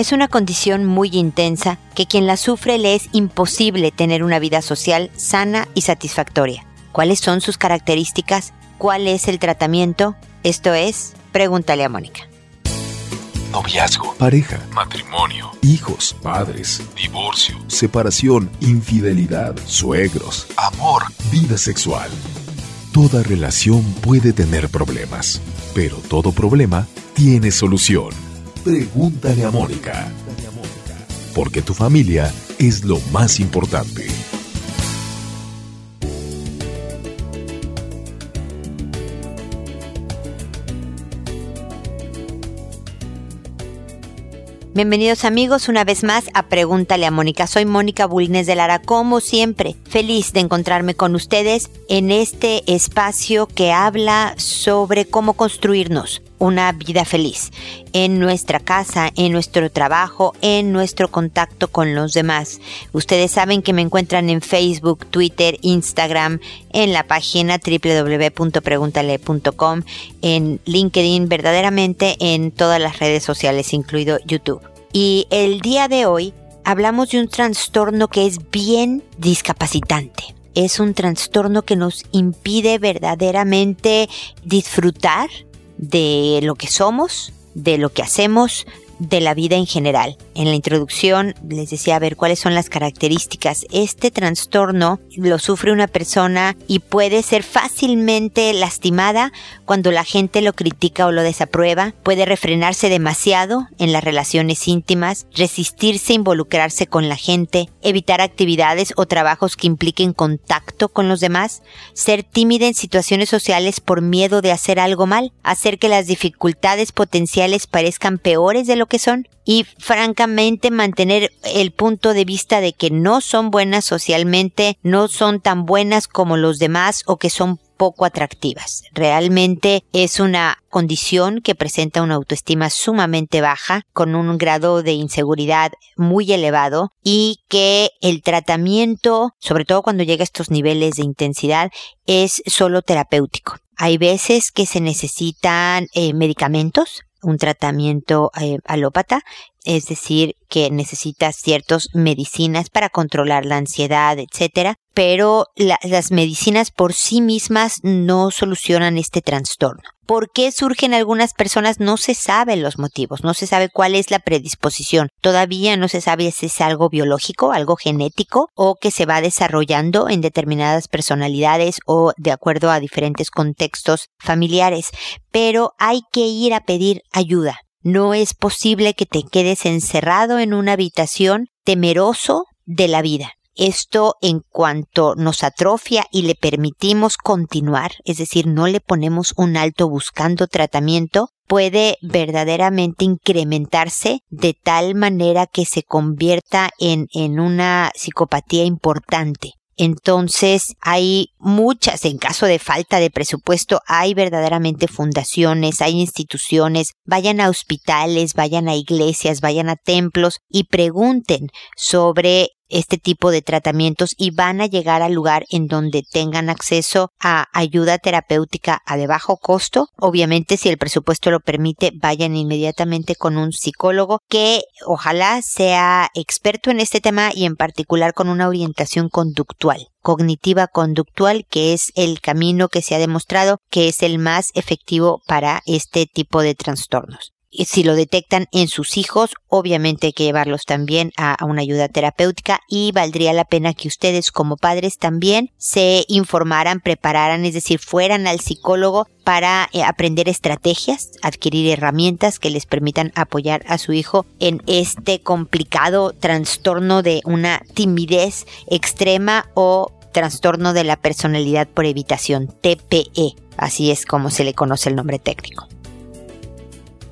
Es una condición muy intensa que quien la sufre le es imposible tener una vida social sana y satisfactoria. ¿Cuáles son sus características? ¿Cuál es el tratamiento? Esto es, pregúntale a Mónica. Noviazgo, pareja, matrimonio, hijos, padres, divorcio, separación, infidelidad, suegros, amor, vida sexual. Toda relación puede tener problemas, pero todo problema tiene solución. Pregúntale a Mónica. Porque tu familia es lo más importante. Bienvenidos amigos una vez más a Pregúntale a Mónica. Soy Mónica Bulnes de Lara, como siempre, feliz de encontrarme con ustedes en este espacio que habla sobre cómo construirnos una vida feliz en nuestra casa, en nuestro trabajo, en nuestro contacto con los demás. Ustedes saben que me encuentran en Facebook, Twitter, Instagram, en la página www.preguntale.com, en LinkedIn, verdaderamente en todas las redes sociales, incluido YouTube. Y el día de hoy hablamos de un trastorno que es bien discapacitante. Es un trastorno que nos impide verdaderamente disfrutar de lo que somos, de lo que hacemos, de la vida en general. En la introducción les decía a ver cuáles son las características. Este trastorno lo sufre una persona y puede ser fácilmente lastimada cuando la gente lo critica o lo desaprueba. Puede refrenarse demasiado en las relaciones íntimas, resistirse a involucrarse con la gente, evitar actividades o trabajos que impliquen contacto con los demás, ser tímida en situaciones sociales por miedo de hacer algo mal, hacer que las dificultades potenciales parezcan peores de lo que son y francamente mantener el punto de vista de que no son buenas socialmente, no son tan buenas como los demás o que son poco atractivas. Realmente es una condición que presenta una autoestima sumamente baja, con un grado de inseguridad muy elevado y que el tratamiento, sobre todo cuando llega a estos niveles de intensidad, es solo terapéutico. Hay veces que se necesitan eh, medicamentos un tratamiento eh, alópata, es decir, que necesita ciertas medicinas para controlar la ansiedad, etcétera, pero las medicinas por sí mismas no solucionan este trastorno. ¿Por qué surgen algunas personas? No se saben los motivos, no se sabe cuál es la predisposición. Todavía no se sabe si es algo biológico, algo genético o que se va desarrollando en determinadas personalidades o de acuerdo a diferentes contextos familiares. Pero hay que ir a pedir ayuda. No es posible que te quedes encerrado en una habitación temeroso de la vida. Esto en cuanto nos atrofia y le permitimos continuar, es decir, no le ponemos un alto buscando tratamiento, puede verdaderamente incrementarse de tal manera que se convierta en, en una psicopatía importante. Entonces hay muchas, en caso de falta de presupuesto, hay verdaderamente fundaciones, hay instituciones, vayan a hospitales, vayan a iglesias, vayan a templos y pregunten sobre este tipo de tratamientos y van a llegar al lugar en donde tengan acceso a ayuda terapéutica a de bajo costo. Obviamente, si el presupuesto lo permite, vayan inmediatamente con un psicólogo que ojalá sea experto en este tema y en particular con una orientación conductual cognitiva conductual, que es el camino que se ha demostrado que es el más efectivo para este tipo de trastornos si lo detectan en sus hijos, obviamente hay que llevarlos también a, una ayuda terapéutica y valdría la pena que ustedes como padres también se informaran, prepararan, es decir, fueran al psicólogo para eh, aprender estrategias, adquirir herramientas que les permitan apoyar a su hijo en este complicado trastorno de una timidez extrema o trastorno de la personalidad por evitación, TPE, así es como se le conoce el nombre técnico.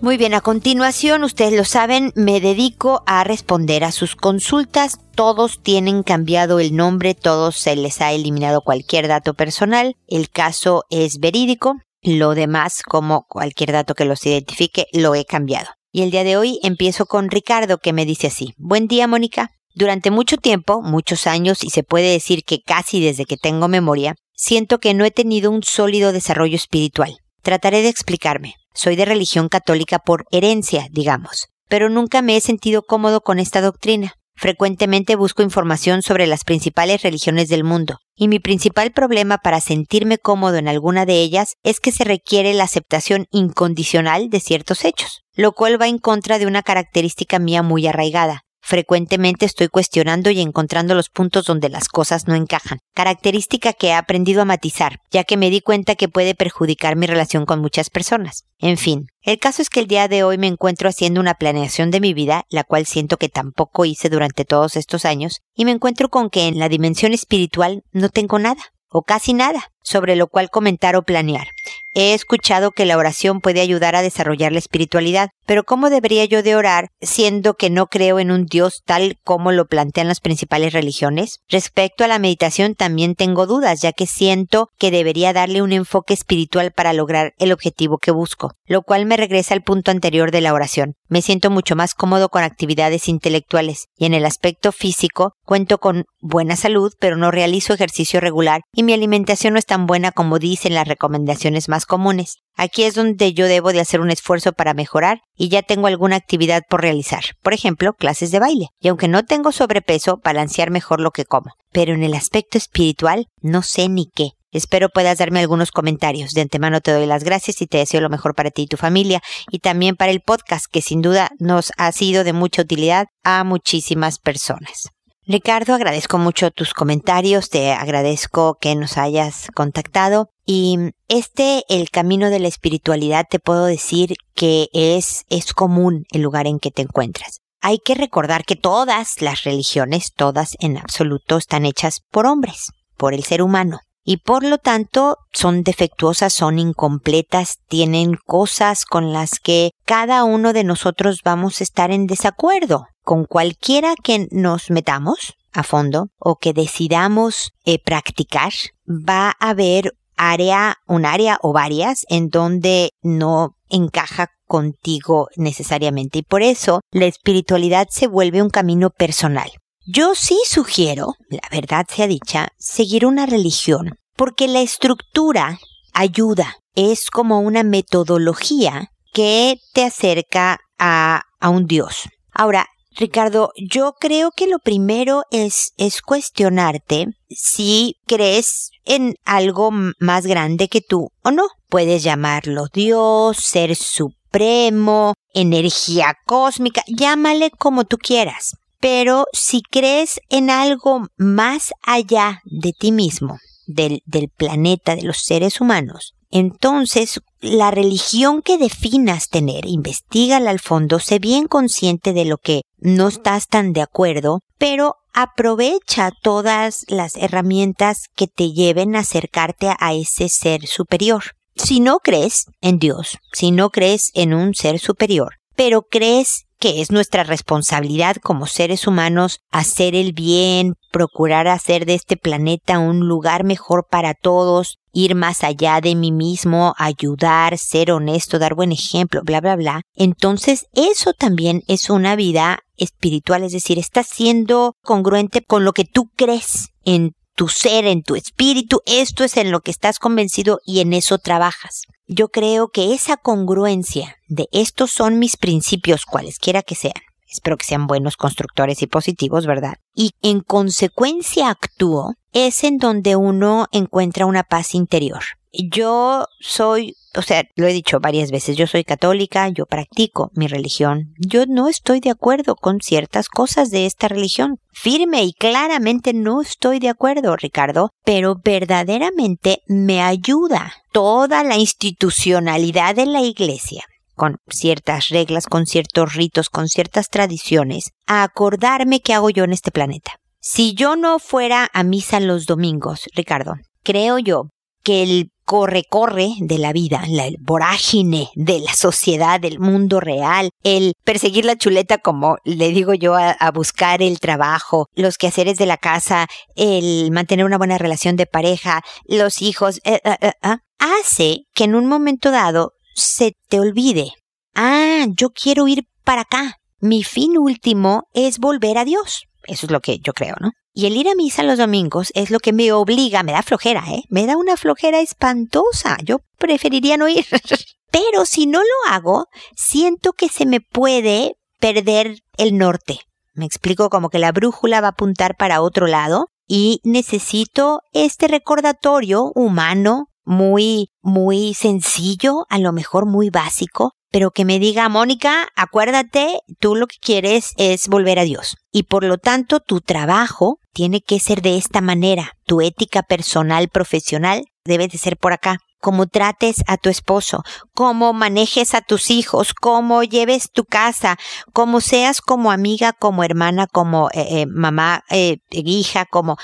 Muy bien, a continuación, ustedes lo saben, me dedico a responder a sus consultas. Todos tienen cambiado el nombre, todos se les ha eliminado cualquier dato personal. El caso es verídico. Lo demás, como cualquier dato que los identifique, lo he cambiado. Y el día de hoy empiezo con Ricardo que me dice así. Buen día, Mónica. Durante mucho tiempo, muchos años, y se puede decir que casi desde que tengo memoria, siento que no he tenido un sólido desarrollo espiritual. Trataré de explicarme. Soy de religión católica por herencia, digamos. pero nunca me he sentido cómodo con esta doctrina. Frecuentemente busco información sobre las principales religiones del mundo, y mi principal problema para sentirme cómodo en alguna de ellas es que se requiere la aceptación incondicional de ciertos hechos, lo cual va en contra de una característica mía muy arraigada, Frecuentemente estoy cuestionando y encontrando los puntos donde las cosas no encajan, característica que he aprendido a matizar, ya que me di cuenta que puede perjudicar mi relación con muchas personas. En fin, el caso es que el día de hoy me encuentro haciendo una planeación de mi vida, la cual siento que tampoco hice durante todos estos años, y me encuentro con que en la dimensión espiritual no tengo nada, o casi nada, sobre lo cual comentar o planear. He escuchado que la oración puede ayudar a desarrollar la espiritualidad, pero ¿cómo debería yo de orar siendo que no creo en un Dios tal como lo plantean las principales religiones? Respecto a la meditación también tengo dudas, ya que siento que debería darle un enfoque espiritual para lograr el objetivo que busco, lo cual me regresa al punto anterior de la oración. Me siento mucho más cómodo con actividades intelectuales y en el aspecto físico cuento con buena salud, pero no realizo ejercicio regular y mi alimentación no es tan buena como dicen las recomendaciones más comunes. Aquí es donde yo debo de hacer un esfuerzo para mejorar y ya tengo alguna actividad por realizar. Por ejemplo, clases de baile. Y aunque no tengo sobrepeso, balancear mejor lo que como. Pero en el aspecto espiritual, no sé ni qué. Espero puedas darme algunos comentarios. De antemano te doy las gracias y te deseo lo mejor para ti y tu familia y también para el podcast que sin duda nos ha sido de mucha utilidad a muchísimas personas. Ricardo, agradezco mucho tus comentarios, te agradezco que nos hayas contactado y este, el camino de la espiritualidad, te puedo decir que es, es común el lugar en que te encuentras. Hay que recordar que todas las religiones, todas en absoluto, están hechas por hombres, por el ser humano y por lo tanto son defectuosas, son incompletas, tienen cosas con las que cada uno de nosotros vamos a estar en desacuerdo. Con cualquiera que nos metamos a fondo o que decidamos eh, practicar, va a haber área, un área o varias en donde no encaja contigo necesariamente y por eso la espiritualidad se vuelve un camino personal. Yo sí sugiero, la verdad sea dicha, seguir una religión, porque la estructura ayuda, es como una metodología que te acerca a, a un Dios. Ahora, Ricardo, yo creo que lo primero es, es cuestionarte si crees en algo más grande que tú o no. Puedes llamarlo Dios, ser supremo, energía cósmica, llámale como tú quieras. Pero si crees en algo más allá de ti mismo, del, planeta, de los seres humanos, entonces la religión que definas tener, investigala al fondo, sé bien consciente de lo que no estás tan de acuerdo, pero aprovecha todas las herramientas que te lleven a acercarte a ese ser superior. Si no crees en Dios, si no crees en un ser superior, pero crees que es nuestra responsabilidad como seres humanos hacer el bien, procurar hacer de este planeta un lugar mejor para todos, ir más allá de mí mismo, ayudar, ser honesto, dar buen ejemplo, bla, bla, bla. Entonces eso también es una vida espiritual, es decir, estás siendo congruente con lo que tú crees en tu ser, en tu espíritu, esto es en lo que estás convencido y en eso trabajas. Yo creo que esa congruencia de estos son mis principios, cualesquiera que sean, espero que sean buenos constructores y positivos, ¿verdad? Y en consecuencia actúo, es en donde uno encuentra una paz interior. Yo soy o sea, lo he dicho varias veces, yo soy católica, yo practico mi religión. Yo no estoy de acuerdo con ciertas cosas de esta religión. Firme y claramente no estoy de acuerdo, Ricardo, pero verdaderamente me ayuda toda la institucionalidad de la iglesia con ciertas reglas, con ciertos ritos, con ciertas tradiciones, a acordarme qué hago yo en este planeta. Si yo no fuera a misa los domingos, Ricardo, creo yo que el corre-corre de la vida, la vorágine de la sociedad, del mundo real, el perseguir la chuleta, como le digo yo, a, buscar el trabajo, los quehaceres de la casa, el mantener una buena relación de pareja, los hijos, eh, eh, eh, ah, hace que en un momento dado se te olvide. Ah, yo quiero ir para acá. Mi fin último es volver a Dios. Eso es lo que yo creo, ¿no? Y el ir a misa los domingos es lo que me obliga, me da flojera, ¿eh? Me da una flojera espantosa. Yo preferiría no ir. Pero si no lo hago, siento que se me puede perder el norte. Me explico como que la brújula va a apuntar para otro lado y necesito este recordatorio humano muy, muy sencillo, a lo mejor muy básico, pero que me diga, Mónica, acuérdate, tú lo que quieres es volver a Dios. Y por lo tanto, tu trabajo tiene que ser de esta manera. Tu ética personal, profesional, debe de ser por acá. Cómo trates a tu esposo, cómo manejes a tus hijos, cómo lleves tu casa, cómo seas como amiga, como hermana, como eh, eh, mamá, eh, hija, como...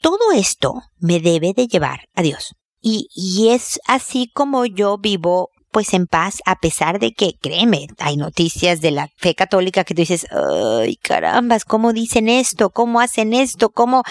Todo esto me debe de llevar a Dios. Y, y es así como yo vivo pues en paz, a pesar de que, créeme, hay noticias de la fe católica que tú dices, ay, carambas, ¿cómo dicen esto? ¿Cómo hacen esto? ¿Cómo?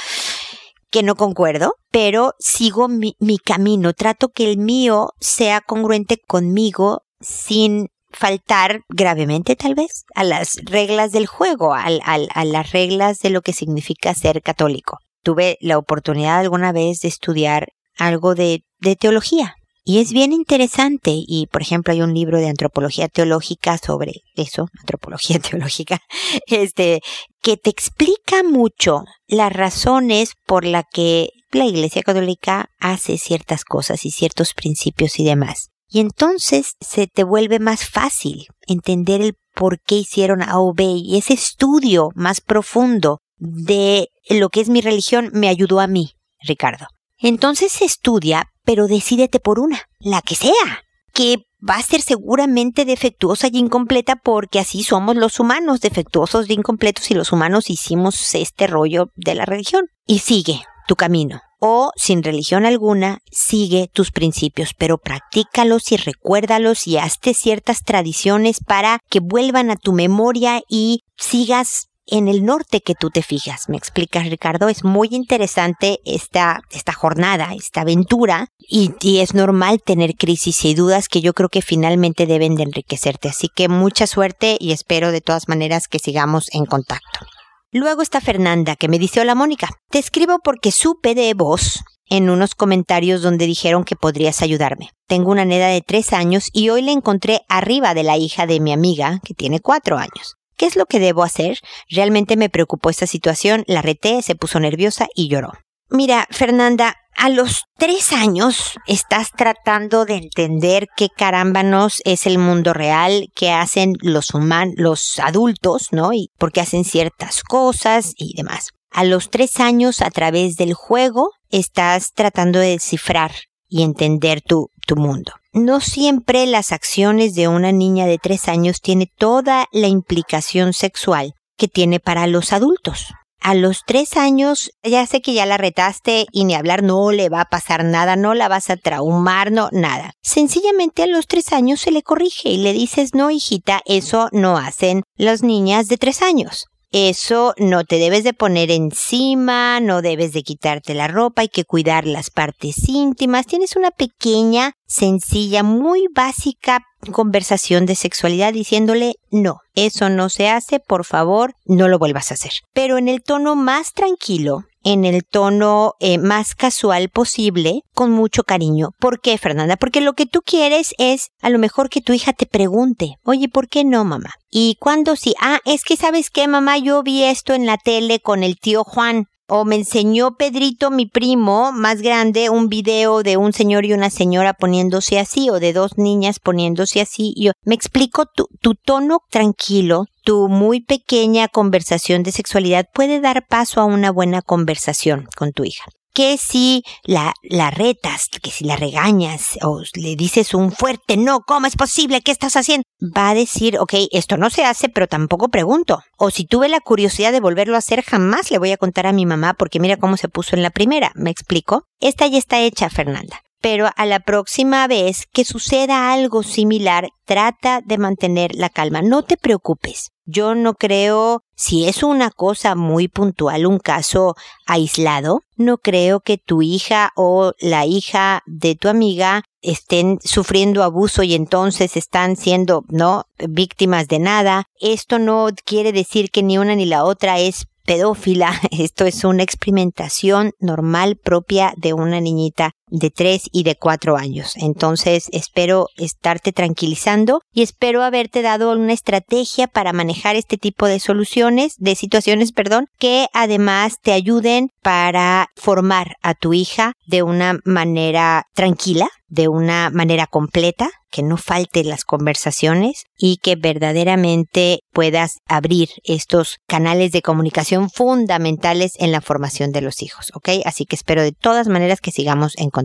que no concuerdo, pero sigo mi, mi camino, trato que el mío sea congruente conmigo sin faltar gravemente tal vez a las reglas del juego, a, a, las reglas de lo que significa ser católico. Tuve la oportunidad alguna vez de estudiar algo de teología y es bien interesante y, por ejemplo, hay un libro de antropología teológica sobre eso, antropología teológica, este, que te explica mucho las razones por la que la Iglesia Católica hace ciertas cosas y ciertos principios y demás. Y entonces se te vuelve más fácil entender el por qué hicieron A o y ese estudio más profundo de lo que es mi religión me ayudó a mí, Ricardo. Entonces estudia pero decídete por una, la que sea, que va a ser seguramente defectuosa y incompleta porque así somos los humanos, defectuosos e incompletos y los humanos hicimos este rollo de la religión. Y sigue tu camino. O sin religión alguna, sigue tus principios, pero practícalos y recuérdalos y hazte ciertas tradiciones para que vuelvan a tu memoria y sigas en el norte que tú te fijas. ¿Me explicas, Ricardo? Es muy interesante esta, esta jornada, esta aventura, y, y, es normal tener crisis y dudas que yo creo que finalmente deben de enriquecerte. Así que mucha suerte y espero de todas maneras que sigamos en contacto. Luego está Fernanda, que me dice, hola Mónica, te escribo porque supe de vos en unos comentarios donde dijeron que podrías ayudarme. Tengo una neda de tres años y hoy la encontré arriba de la hija de mi amiga, que tiene cuatro años. ¿Qué es lo que debo hacer? Realmente me preocupó esta situación, la reté, se puso nerviosa y lloró. Mira, Fernanda, a los tres años estás tratando de entender qué carámbanos es el mundo real, qué hacen los humanos, los adultos, ¿no? Y por qué hacen ciertas cosas y demás. A los tres años, a través del juego, estás tratando de descifrar y entender tu, tu mundo. No siempre las acciones de una niña de tres años tiene toda la implicación sexual que tiene para los adultos. A los tres años, ya sé que ya la retaste y ni hablar no le va a pasar nada, no la vas a traumar, no, nada. Sencillamente a los tres años se le corrige y le dices, no, hijita, eso no hacen las niñas de tres años. Eso no te debes de poner encima, no debes de quitarte la ropa, hay que cuidar las partes íntimas. Tienes una pequeña, sencilla, muy básica conversación de sexualidad diciéndole no, eso no se hace, por favor, no lo vuelvas a hacer. Pero en el tono más tranquilo, en el tono eh, más casual posible, con mucho cariño. ¿Por qué, Fernanda? Porque lo que tú quieres es a lo mejor que tu hija te pregunte, oye, ¿por qué no, mamá? Y cuando sí, ah, es que sabes qué, mamá, yo vi esto en la tele con el tío Juan o me enseñó Pedrito, mi primo más grande, un video de un señor y una señora poniéndose así, o de dos niñas poniéndose así. Yo me explico tu, tu tono tranquilo, tu muy pequeña conversación de sexualidad puede dar paso a una buena conversación con tu hija que si la, la retas, que si la regañas o le dices un fuerte no, ¿cómo es posible? ¿Qué estás haciendo? Va a decir, ok, esto no se hace, pero tampoco pregunto. O si tuve la curiosidad de volverlo a hacer, jamás le voy a contar a mi mamá porque mira cómo se puso en la primera. ¿Me explico? Esta ya está hecha, Fernanda pero a la próxima vez que suceda algo similar, trata de mantener la calma. No te preocupes. Yo no creo, si es una cosa muy puntual, un caso aislado, no creo que tu hija o la hija de tu amiga estén sufriendo abuso y entonces están siendo, ¿no? víctimas de nada. Esto no quiere decir que ni una ni la otra es pedófila. Esto es una experimentación normal propia de una niñita de 3 y de 4 años. Entonces espero estarte tranquilizando y espero haberte dado una estrategia para manejar este tipo de soluciones, de situaciones, perdón, que además te ayuden para formar a tu hija de una manera tranquila, de una manera completa, que no falte las conversaciones y que verdaderamente puedas abrir estos canales de comunicación fundamentales en la formación de los hijos, ¿ok? Así que espero de todas maneras que sigamos en contacto.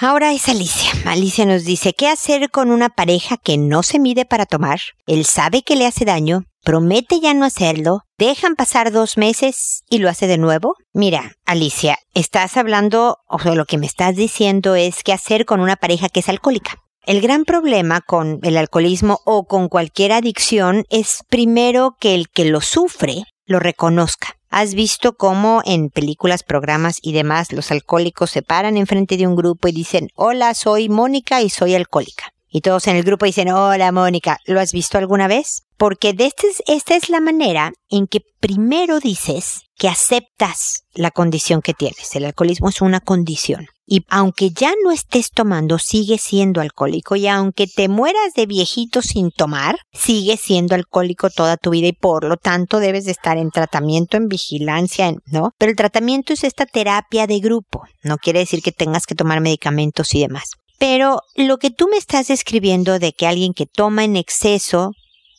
Ahora es Alicia. Alicia nos dice, ¿qué hacer con una pareja que no se mide para tomar? Él sabe que le hace daño, promete ya no hacerlo, dejan pasar dos meses y lo hace de nuevo. Mira, Alicia, estás hablando, o lo que me estás diciendo es qué hacer con una pareja que es alcohólica. El gran problema con el alcoholismo o con cualquier adicción es primero que el que lo sufre lo reconozca. ¿Has visto cómo en películas, programas y demás los alcohólicos se paran enfrente de un grupo y dicen, hola, soy Mónica y soy alcohólica? Y todos en el grupo dicen, hola Mónica, ¿lo has visto alguna vez? Porque de este, esta es la manera en que primero dices que aceptas la condición que tienes. El alcoholismo es una condición. Y aunque ya no estés tomando, sigues siendo alcohólico. Y aunque te mueras de viejito sin tomar, sigues siendo alcohólico toda tu vida y por lo tanto debes de estar en tratamiento, en vigilancia, ¿no? Pero el tratamiento es esta terapia de grupo. No quiere decir que tengas que tomar medicamentos y demás. Pero lo que tú me estás describiendo de que alguien que toma en exceso,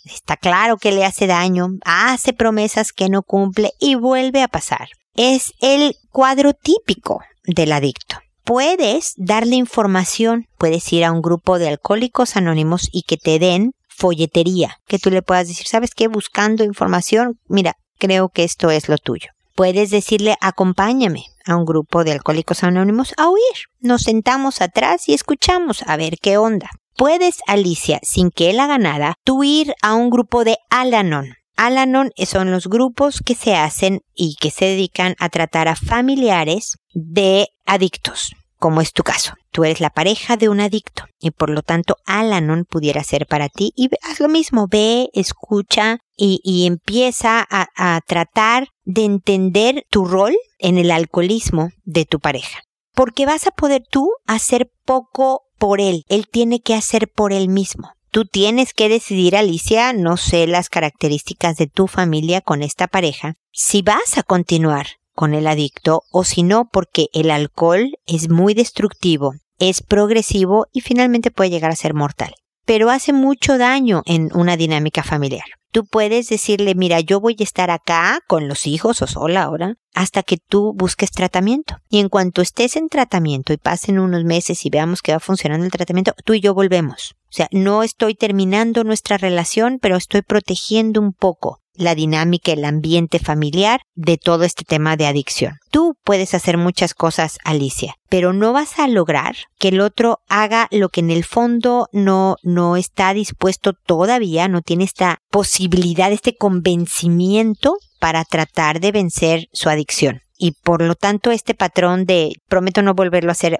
está claro que le hace daño, hace promesas que no cumple y vuelve a pasar. Es el cuadro típico del adicto. Puedes darle información, puedes ir a un grupo de alcohólicos anónimos y que te den folletería, que tú le puedas decir, ¿sabes qué? Buscando información, mira, creo que esto es lo tuyo. Puedes decirle, acompáñame a un grupo de alcohólicos anónimos a oír. Nos sentamos atrás y escuchamos a ver qué onda. Puedes, Alicia, sin que él haga nada, tú ir a un grupo de Alanon. Alanon son los grupos que se hacen y que se dedican a tratar a familiares de adictos como es tu caso. Tú eres la pareja de un adicto y por lo tanto Alanon pudiera ser para ti y haz lo mismo, ve, escucha y, empieza a, a tratar de entender tu rol en el alcoholismo de tu pareja. Porque vas a poder tú hacer poco por él, él tiene que hacer por él mismo. Tú tienes que decidir, Alicia, no sé las características de tu familia con esta pareja, si vas a continuar con el adicto o si no porque el alcohol es muy destructivo, es progresivo y finalmente puede llegar a ser mortal. Pero hace mucho daño en una dinámica familiar. Tú puedes decirle, mira, yo voy a estar acá con los hijos o sola ahora hasta que tú busques tratamiento. Y en cuanto estés en tratamiento y pasen unos meses y veamos que va funcionando el tratamiento, tú y yo volvemos. O sea, no estoy terminando nuestra relación, pero estoy protegiendo un poco la dinámica, el ambiente familiar de todo este tema de adicción. Tú puedes hacer muchas cosas, Alicia, pero no vas a lograr que el otro haga lo que en el fondo no, no está dispuesto todavía, no tiene esta posibilidad, este convencimiento para tratar de vencer su adicción y por lo tanto este patrón de prometo no volverlo a hacer,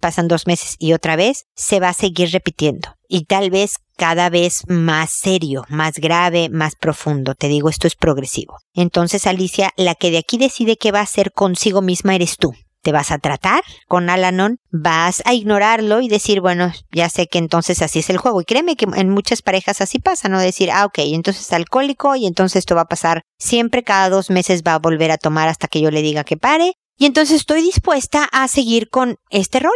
pasan dos meses y otra vez, se va a seguir repitiendo. Y tal vez cada vez más serio, más grave, más profundo. Te digo, esto es progresivo. Entonces, Alicia, la que de aquí decide qué va a hacer consigo misma eres tú te vas a tratar con Alanon, vas a ignorarlo y decir, bueno, ya sé que entonces así es el juego. Y créeme que en muchas parejas así pasa, ¿no? Decir, ah, ok, entonces está alcohólico y entonces esto va a pasar siempre, cada dos meses va a volver a tomar hasta que yo le diga que pare. Y entonces estoy dispuesta a seguir con este rol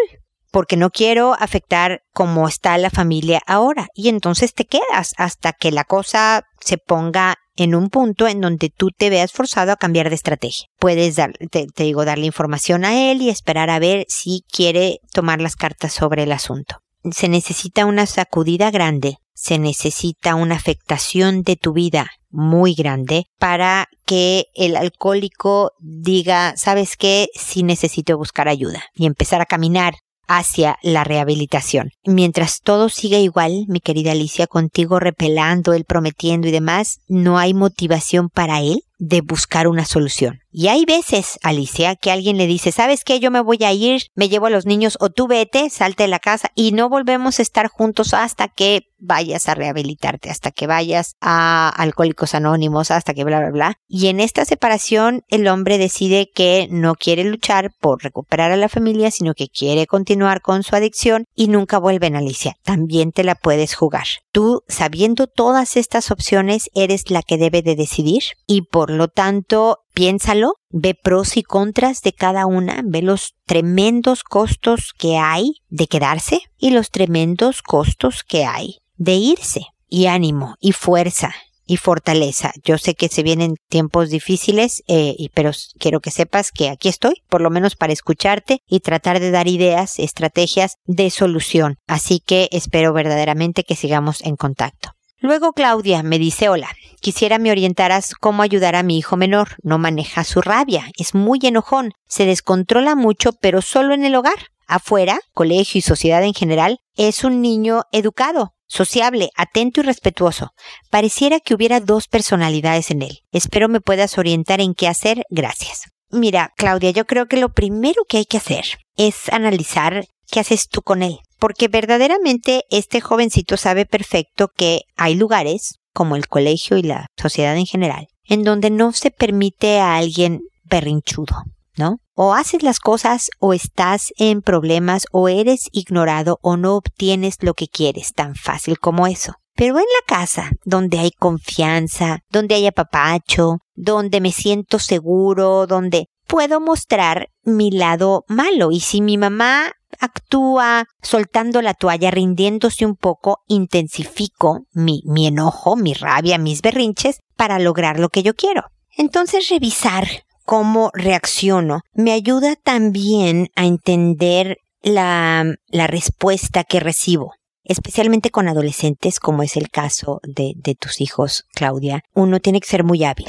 porque no quiero afectar cómo está la familia ahora. Y entonces te quedas hasta que la cosa se ponga en un punto en donde tú te veas forzado a cambiar de estrategia. Puedes dar, te, digo, darle información a él y esperar a ver si quiere tomar las cartas sobre el asunto. Se necesita una sacudida grande, se necesita una afectación de tu vida muy grande para que el alcohólico diga, ¿sabes qué? Sí necesito buscar ayuda y empezar a caminar hacia la rehabilitación. Mientras todo siga igual, mi querida Alicia, contigo repelando, él prometiendo y demás, no hay motivación para él de buscar una solución. Y hay veces, Alicia, que alguien le dice, ¿sabes qué? Yo me voy a ir, me llevo a los niños o tú vete, salte de la casa y no volvemos a estar juntos hasta que vayas a rehabilitarte, hasta que vayas a Alcohólicos Anónimos, hasta que bla, bla, bla. Y en esta separación el hombre decide que no quiere luchar por recuperar a la familia, sino que quiere continuar con su adicción y nunca vuelven, Alicia. También te la puedes jugar. Tú, sabiendo todas estas opciones, eres la que debe de decidir y por lo tanto piénsalo, ve pros y contras de cada una, ve los tremendos costos que hay de quedarse y los tremendos costos que hay de irse. Y ánimo y fuerza y fortaleza. Yo sé que se vienen tiempos difíciles, eh, pero quiero que sepas que aquí estoy, por lo menos para escucharte y tratar de dar ideas, estrategias de solución. Así que espero verdaderamente que sigamos en contacto. Luego Claudia me dice, hola, quisiera me orientaras cómo ayudar a mi hijo menor. No maneja su rabia, es muy enojón, se descontrola mucho, pero solo en el hogar. Afuera, colegio y sociedad en general, es un niño educado, sociable, atento y respetuoso. Pareciera que hubiera dos personalidades en él. Espero me puedas orientar en qué hacer. Gracias. Mira, Claudia, yo creo que lo primero que hay que hacer es analizar qué haces tú con él porque verdaderamente este jovencito sabe perfecto que hay lugares, como el colegio y la sociedad en general, en donde no se permite a alguien berrinchudo, ¿no? O haces las cosas o estás en problemas o eres ignorado o no obtienes lo que quieres, tan fácil como eso. Pero en la casa, donde hay confianza, donde hay apapacho, donde me siento seguro, donde puedo mostrar mi lado malo. Y si mi mamá actúa soltando la toalla, rindiéndose un poco, intensifico mi, mi enojo, mi rabia, mis berrinches para lograr lo que yo quiero. Entonces revisar cómo reacciono me ayuda también a entender la, la respuesta que recibo especialmente con adolescentes, como es el caso de, de, tus hijos, Claudia, uno tiene que ser muy hábil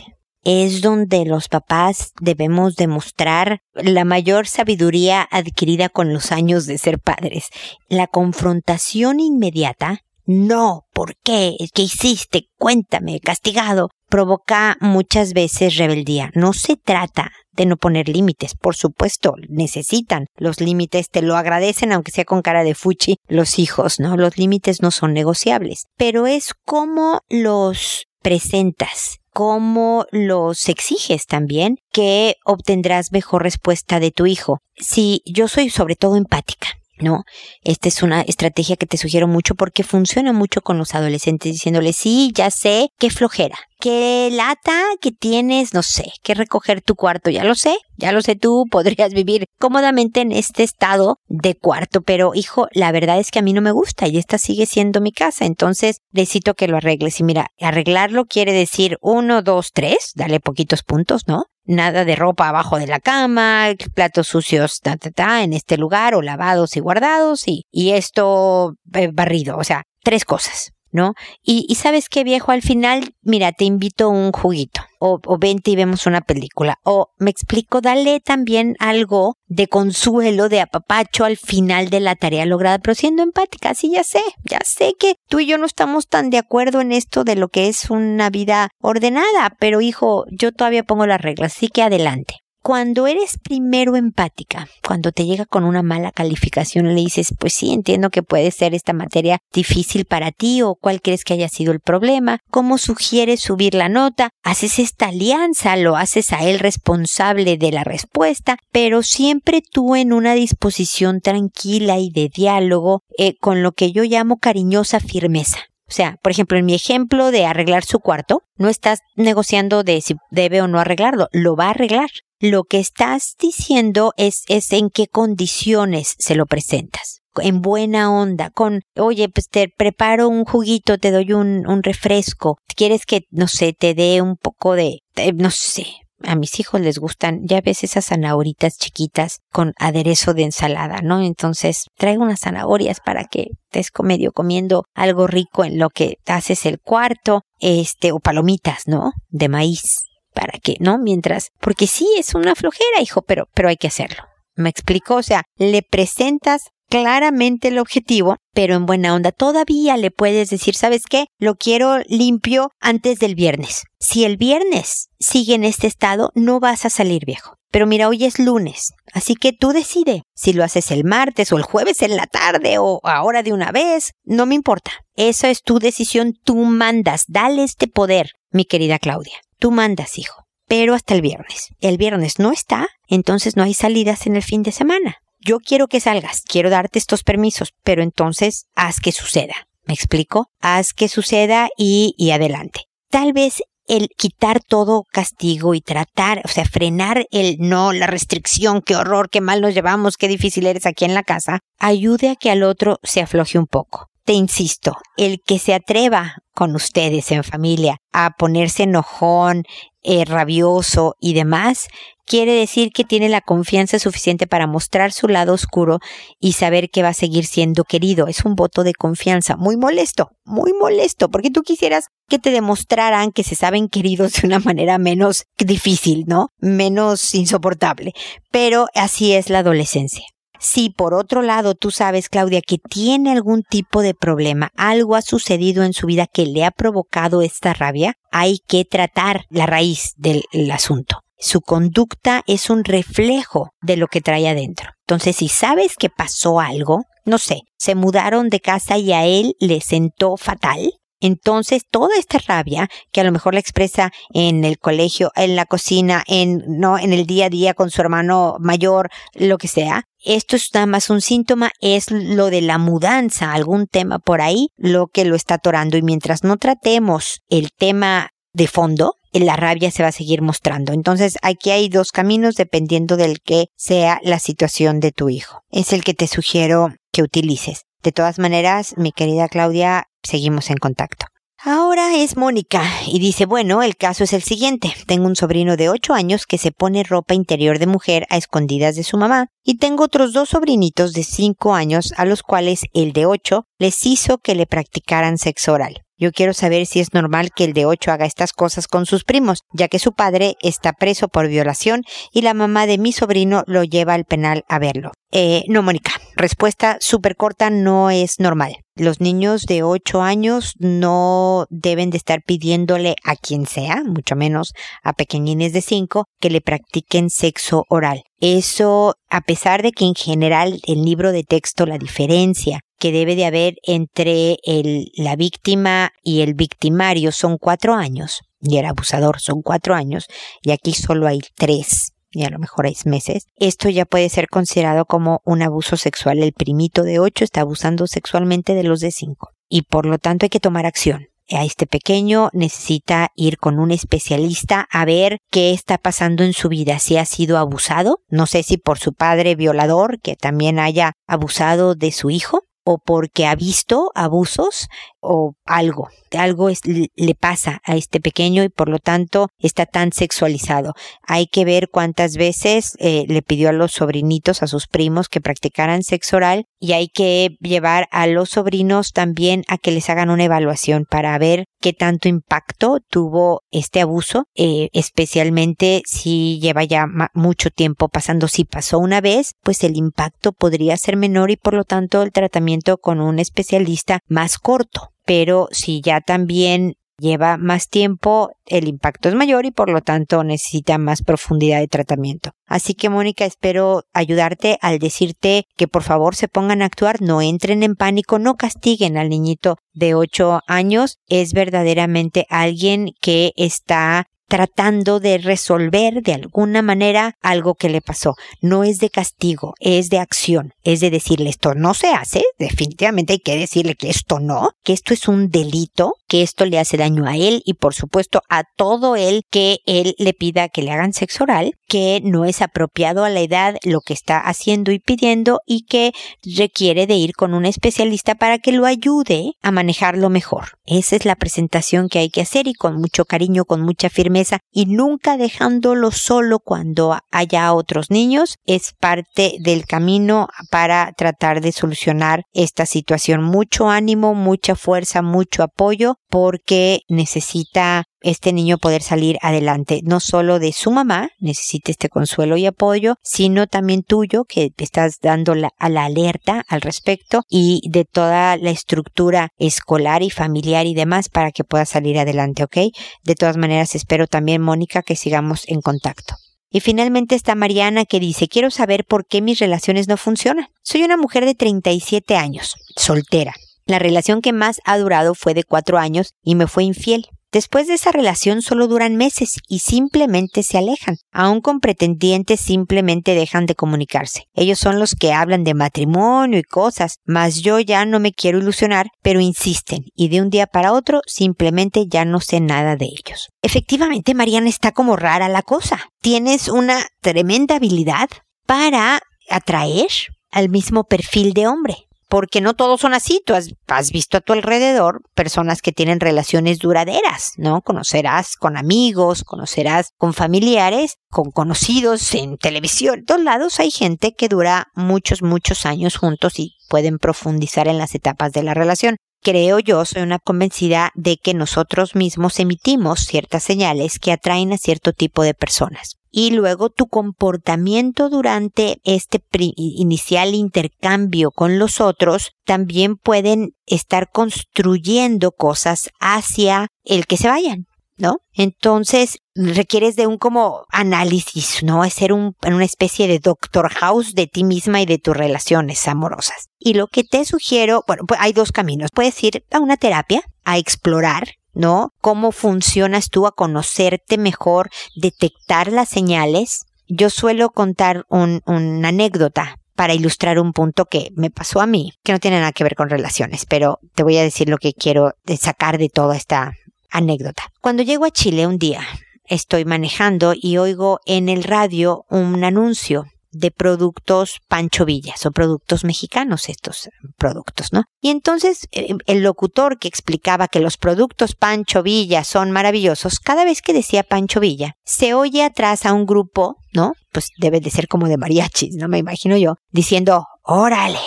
es donde los papás debemos demostrar la mayor sabiduría adquirida con los años de ser padres. La confrontación inmediata, no, ¿por qué? ¿Qué hiciste? Cuéntame, castigado, provoca muchas veces rebeldía. No se trata de no poner límites, por supuesto, necesitan los límites, te lo agradecen aunque sea con cara de fuchi los hijos, ¿no? Los límites no son negociables, pero es como los presentas cómo los exiges también que obtendrás mejor respuesta de tu hijo. Si yo soy sobre todo empática, ¿no? Esta es una estrategia que te sugiero mucho porque funciona mucho con los adolescentes diciéndoles, sí, ya sé, qué flojera, qué lata que tienes, no sé, que recoger tu cuarto, ya lo sé, ya lo sé tú, podrías vivir cómodamente en este estado de cuarto, pero hijo, la verdad es que a mí no me gusta y esta sigue siendo mi casa, entonces necesito que lo arregles y mira, arreglarlo quiere decir uno, dos, tres, dale poquitos puntos, ¿no? Nada de ropa abajo de la cama, platos sucios ta, ta, ta, en este lugar o lavados y guardados y, y esto eh, barrido, o sea, tres cosas. ¿No? Y, sabes qué viejo, al final, mira, te invito un juguito, o, o vente y vemos una película, o me explico, dale también algo de consuelo, de apapacho al final de la tarea lograda, pero siendo empática, sí, ya sé, ya sé que tú y yo no estamos tan de acuerdo en esto de lo que es una vida ordenada, pero hijo, yo todavía pongo las reglas, así que adelante cuando eres primero empática, cuando te llega con una mala calificación, le dices, pues sí, entiendo que puede ser esta materia difícil para ti o cuál crees que haya sido el problema, cómo sugieres subir la nota, haces esta alianza, lo haces a él responsable de la respuesta, pero siempre tú en una disposición tranquila y de diálogo eh, con lo que yo llamo cariñosa firmeza. O sea, por ejemplo, en mi ejemplo de arreglar su cuarto, no estás negociando de si debe o no arreglarlo, lo va a arreglar. Lo que estás diciendo es, es en qué condiciones se lo presentas. En buena onda, con, oye, pues te preparo un juguito, te doy un, un refresco. ¿Quieres que, no sé, te dé un poco de, no sé, a mis hijos les gustan, ya ves esas zanahoritas chiquitas con aderezo de ensalada, ¿no? Entonces traigo unas zanahorias para que estés medio comiendo algo rico en lo que haces el cuarto, este, o palomitas, ¿no? De maíz, para que, ¿no? Mientras, porque sí, es una flojera, hijo, pero, pero hay que hacerlo. ¿Me explico? O sea, le presentas claramente el objetivo, pero en buena onda. Todavía le puedes decir, ¿sabes qué? Lo quiero limpio antes del viernes. Si el viernes sigue en este estado, no vas a salir viejo. Pero mira, hoy es lunes, así que tú decide si lo haces el martes o el jueves en la tarde o ahora de una vez, no me importa. Esa es tu decisión, tú mandas, dale este poder, mi querida Claudia. Tú mandas, hijo. Pero hasta el viernes. El viernes no está, entonces no hay salidas en el fin de semana. Yo quiero que salgas, quiero darte estos permisos, pero entonces haz que suceda. ¿Me explico? Haz que suceda y, y adelante. Tal vez el quitar todo castigo y tratar, o sea, frenar el no, la restricción, qué horror, qué mal nos llevamos, qué difícil eres aquí en la casa, ayude a que al otro se afloje un poco. Te insisto, el que se atreva con ustedes en familia a ponerse enojón, eh, rabioso y demás, quiere decir que tiene la confianza suficiente para mostrar su lado oscuro y saber que va a seguir siendo querido. Es un voto de confianza muy molesto, muy molesto, porque tú quisieras que te demostraran que se saben queridos de una manera menos difícil, ¿no? Menos insoportable. Pero así es la adolescencia. Si por otro lado tú sabes, Claudia, que tiene algún tipo de problema, algo ha sucedido en su vida que le ha provocado esta rabia, hay que tratar la raíz del asunto. Su conducta es un reflejo de lo que trae adentro. Entonces, si sabes que pasó algo, no sé, se mudaron de casa y a él le sentó fatal, entonces, toda esta rabia que a lo mejor la expresa en el colegio, en la cocina, en, no, en el día a día con su hermano mayor, lo que sea, esto es nada más un síntoma, es lo de la mudanza, algún tema por ahí, lo que lo está atorando. Y mientras no tratemos el tema de fondo, la rabia se va a seguir mostrando. Entonces aquí hay dos caminos dependiendo del que sea la situación de tu hijo. Es el que te sugiero que utilices. De todas maneras, mi querida Claudia, seguimos en contacto. Ahora es Mónica y dice, bueno, el caso es el siguiente. Tengo un sobrino de 8 años que se pone ropa interior de mujer a escondidas de su mamá y tengo otros dos sobrinitos de 5 años a los cuales el de 8 les hizo que le practicaran sexo oral. Yo quiero saber si es normal que el de 8 haga estas cosas con sus primos, ya que su padre está preso por violación y la mamá de mi sobrino lo lleva al penal a verlo. Eh, no, Mónica. Respuesta súper corta, no es normal. Los niños de 8 años no deben de estar pidiéndole a quien sea, mucho menos a pequeñines de 5, que le practiquen sexo oral. Eso, a pesar de que en general el libro de texto la diferencia que debe de haber entre el, la víctima y el victimario son cuatro años, y el abusador son cuatro años, y aquí solo hay tres y a lo mejor seis meses, esto ya puede ser considerado como un abuso sexual. El primito de ocho está abusando sexualmente de los de cinco. Y por lo tanto hay que tomar acción a este pequeño necesita ir con un especialista a ver qué está pasando en su vida, si ha sido abusado, no sé si por su padre violador que también haya abusado de su hijo, o porque ha visto abusos o algo, algo le pasa a este pequeño y por lo tanto está tan sexualizado. Hay que ver cuántas veces eh, le pidió a los sobrinitos, a sus primos, que practicaran sexo oral y hay que llevar a los sobrinos también a que les hagan una evaluación para ver qué tanto impacto tuvo este abuso, eh, especialmente si lleva ya mucho tiempo pasando. Si pasó una vez, pues el impacto podría ser menor y por lo tanto el tratamiento con un especialista más corto pero si ya también lleva más tiempo, el impacto es mayor y por lo tanto necesita más profundidad de tratamiento. Así que Mónica, espero ayudarte al decirte que por favor se pongan a actuar, no entren en pánico, no castiguen al niñito de 8 años, es verdaderamente alguien que está tratando de resolver de alguna manera algo que le pasó. No es de castigo, es de acción. Es de decirle esto no se hace, definitivamente hay que decirle que esto no, que esto es un delito, que esto le hace daño a él y por supuesto a todo él que él le pida que le hagan sexo oral, que no es apropiado a la edad lo que está haciendo y pidiendo y que requiere de ir con un especialista para que lo ayude a manejarlo mejor. Esa es la presentación que hay que hacer y con mucho cariño, con mucha firmeza y nunca dejándolo solo cuando haya otros niños es parte del camino para tratar de solucionar esta situación. Mucho ánimo, mucha fuerza, mucho apoyo porque necesita este niño poder salir adelante, no solo de su mamá, necesita este consuelo y apoyo, sino también tuyo, que estás dando la, a la alerta al respecto, y de toda la estructura escolar y familiar y demás para que pueda salir adelante, ¿ok? De todas maneras, espero también, Mónica, que sigamos en contacto. Y finalmente está Mariana que dice, quiero saber por qué mis relaciones no funcionan. Soy una mujer de 37 años, soltera. La relación que más ha durado fue de cuatro años y me fue infiel. Después de esa relación solo duran meses y simplemente se alejan. Aún con pretendientes simplemente dejan de comunicarse. Ellos son los que hablan de matrimonio y cosas, mas yo ya no me quiero ilusionar, pero insisten y de un día para otro simplemente ya no sé nada de ellos. Efectivamente, Mariana está como rara la cosa. Tienes una tremenda habilidad para atraer al mismo perfil de hombre porque no todos son así. Tú has, visto a tu alrededor personas que tienen relaciones duraderas, ¿no? Conocerás con amigos, conocerás con familiares, con conocidos en televisión. En todos lados hay gente que dura muchos, muchos años juntos y pueden profundizar en las etapas de la relación. Creo yo, soy una convencida de que nosotros mismos emitimos ciertas señales que atraen a cierto tipo de personas y luego tu comportamiento durante este inicial intercambio con los otros también pueden estar construyendo cosas hacia el que se vayan. ¿No? Entonces requieres de un como análisis, ¿no? Es ser un, una especie de doctor house de ti misma y de tus relaciones amorosas. Y lo que te sugiero, bueno, pues hay dos caminos. Puedes ir a una terapia, a explorar ¿no? Cómo funcionas tú a conocerte mejor, detectar las señales. Yo suelo contar un, una anécdota para ilustrar un punto que me pasó a mí, que no tiene nada que ver con relaciones, pero te voy a decir lo que quiero sacar de toda esta anécdota. Cuando llego a Chile un día, estoy manejando y oigo en el radio un anuncio de productos Pancho Villas o productos mexicanos estos productos, ¿no? Y entonces eh, el locutor que explicaba que los productos Pancho Villa son maravillosos, cada vez que decía Pancho Villa, se oye atrás a un grupo, ¿no? Pues debe de ser como de mariachis, ¿no? Me imagino yo, diciendo, órale.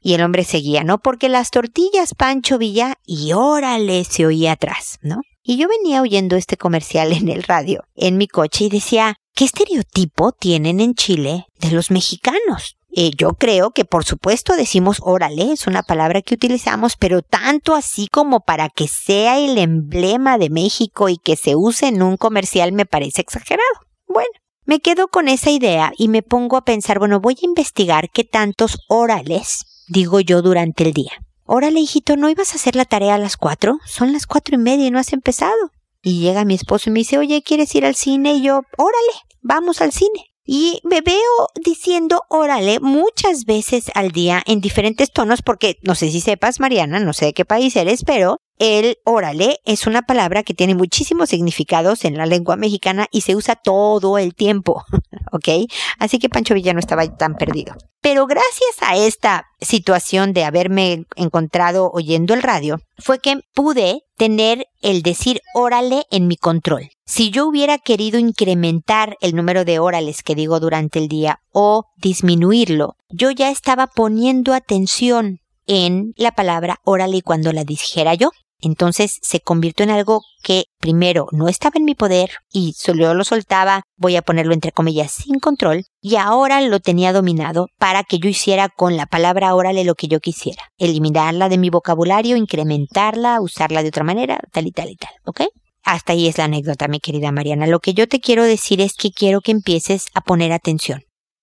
Y el hombre seguía, ¿no? Porque las tortillas Pancho Villa y órale se oía atrás, ¿no? Y yo venía oyendo este comercial en el radio, en mi coche, y decía, ¿Qué estereotipo tienen en Chile de los mexicanos? Eh, yo creo que por supuesto decimos órale, es una palabra que utilizamos, pero tanto así como para que sea el emblema de México y que se use en un comercial me parece exagerado. Bueno, me quedo con esa idea y me pongo a pensar, bueno, voy a investigar qué tantos órales digo yo durante el día. Órale, hijito, ¿no ibas a hacer la tarea a las cuatro? Son las cuatro y media y no has empezado. Y llega mi esposo y me dice, oye, ¿quieres ir al cine? Y yo, órale, vamos al cine. Y me veo diciendo órale muchas veces al día en diferentes tonos porque no sé si sepas, Mariana, no sé de qué país eres, pero el órale es una palabra que tiene muchísimos significados en la lengua mexicana y se usa todo el tiempo, ¿ok? Así que Pancho Villa no estaba tan perdido. Pero gracias a esta situación de haberme encontrado oyendo el radio, fue que pude tener el decir órale en mi control. Si yo hubiera querido incrementar el número de órales que digo durante el día o disminuirlo, yo ya estaba poniendo atención en la palabra órale cuando la dijera yo. Entonces se convirtió en algo que primero no estaba en mi poder y solo lo soltaba, voy a ponerlo entre comillas, sin control, y ahora lo tenía dominado para que yo hiciera con la palabra órale lo que yo quisiera. Eliminarla de mi vocabulario, incrementarla, usarla de otra manera, tal y tal y tal, ¿ok? Hasta ahí es la anécdota, mi querida Mariana. Lo que yo te quiero decir es que quiero que empieces a poner atención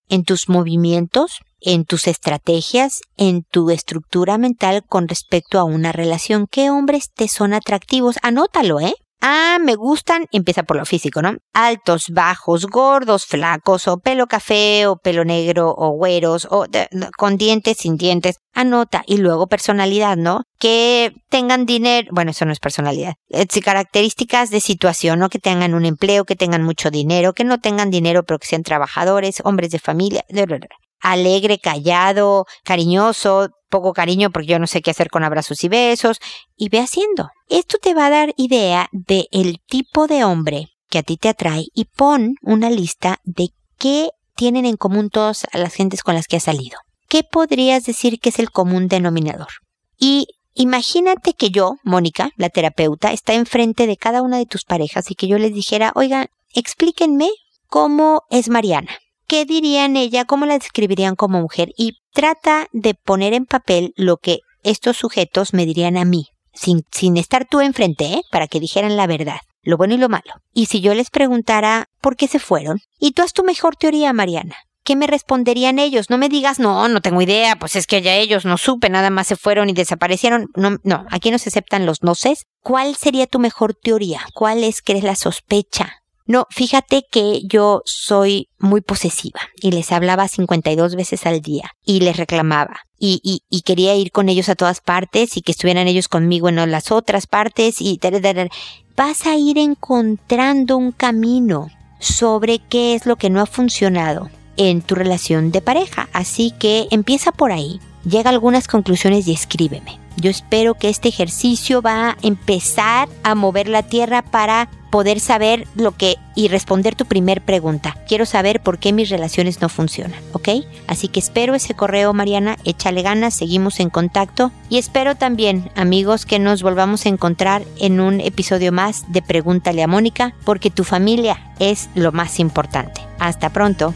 en tus movimientos, en tus estrategias, en tu estructura mental con respecto a una relación. ¿Qué hombres te son atractivos? Anótalo, ¿eh? Ah, me gustan, empieza por lo físico, ¿no? Altos, bajos, gordos, flacos, o pelo café, o pelo negro, o güeros, o con dientes, sin dientes. Anota. Y luego personalidad, ¿no? Que tengan dinero, bueno, eso no es personalidad. Es características de situación, ¿no? Que tengan un empleo, que tengan mucho dinero, que no tengan dinero, pero que sean trabajadores, hombres de familia alegre, callado, cariñoso, poco cariño porque yo no sé qué hacer con abrazos y besos, y ve haciendo. Esto te va a dar idea de el tipo de hombre que a ti te atrae y pon una lista de qué tienen en común todas las gentes con las que has salido. ¿Qué podrías decir que es el común denominador? Y Imagínate que yo, Mónica, la terapeuta, está enfrente de cada una de tus parejas y que yo les dijera, oigan, explíquenme cómo es Mariana. ¿Qué dirían ella? ¿Cómo la describirían como mujer? Y trata de poner en papel lo que estos sujetos me dirían a mí, sin, sin estar tú enfrente, ¿eh? para que dijeran la verdad, lo bueno y lo malo. Y si yo les preguntara por qué se fueron, y tú haz tu mejor teoría, Mariana. ¿Qué me responderían ellos? No me digas, no, no tengo idea, pues es que ya ellos no supe, nada más se fueron y desaparecieron. No, no, aquí no se aceptan los noces. ¿Cuál sería tu mejor teoría? ¿Cuál es que es la sospecha? No, fíjate que yo soy muy posesiva y les hablaba 52 veces al día y les reclamaba y, y, quería ir con ellos a todas partes y que estuvieran ellos conmigo en las otras partes y vas a ir encontrando un camino sobre qué es lo que no ha funcionado en tu relación de pareja. Así que empieza por ahí, llega a algunas conclusiones y escríbeme. Yo espero que este ejercicio va a empezar a mover la tierra para poder saber lo que y responder tu primer pregunta. Quiero saber por qué mis relaciones no funcionan, ¿ok? Así que espero ese correo, Mariana, échale ganas, seguimos en contacto y espero también, amigos, que nos volvamos a encontrar en un episodio más de Pregúntale a Mónica, porque tu familia es lo más importante. Hasta pronto.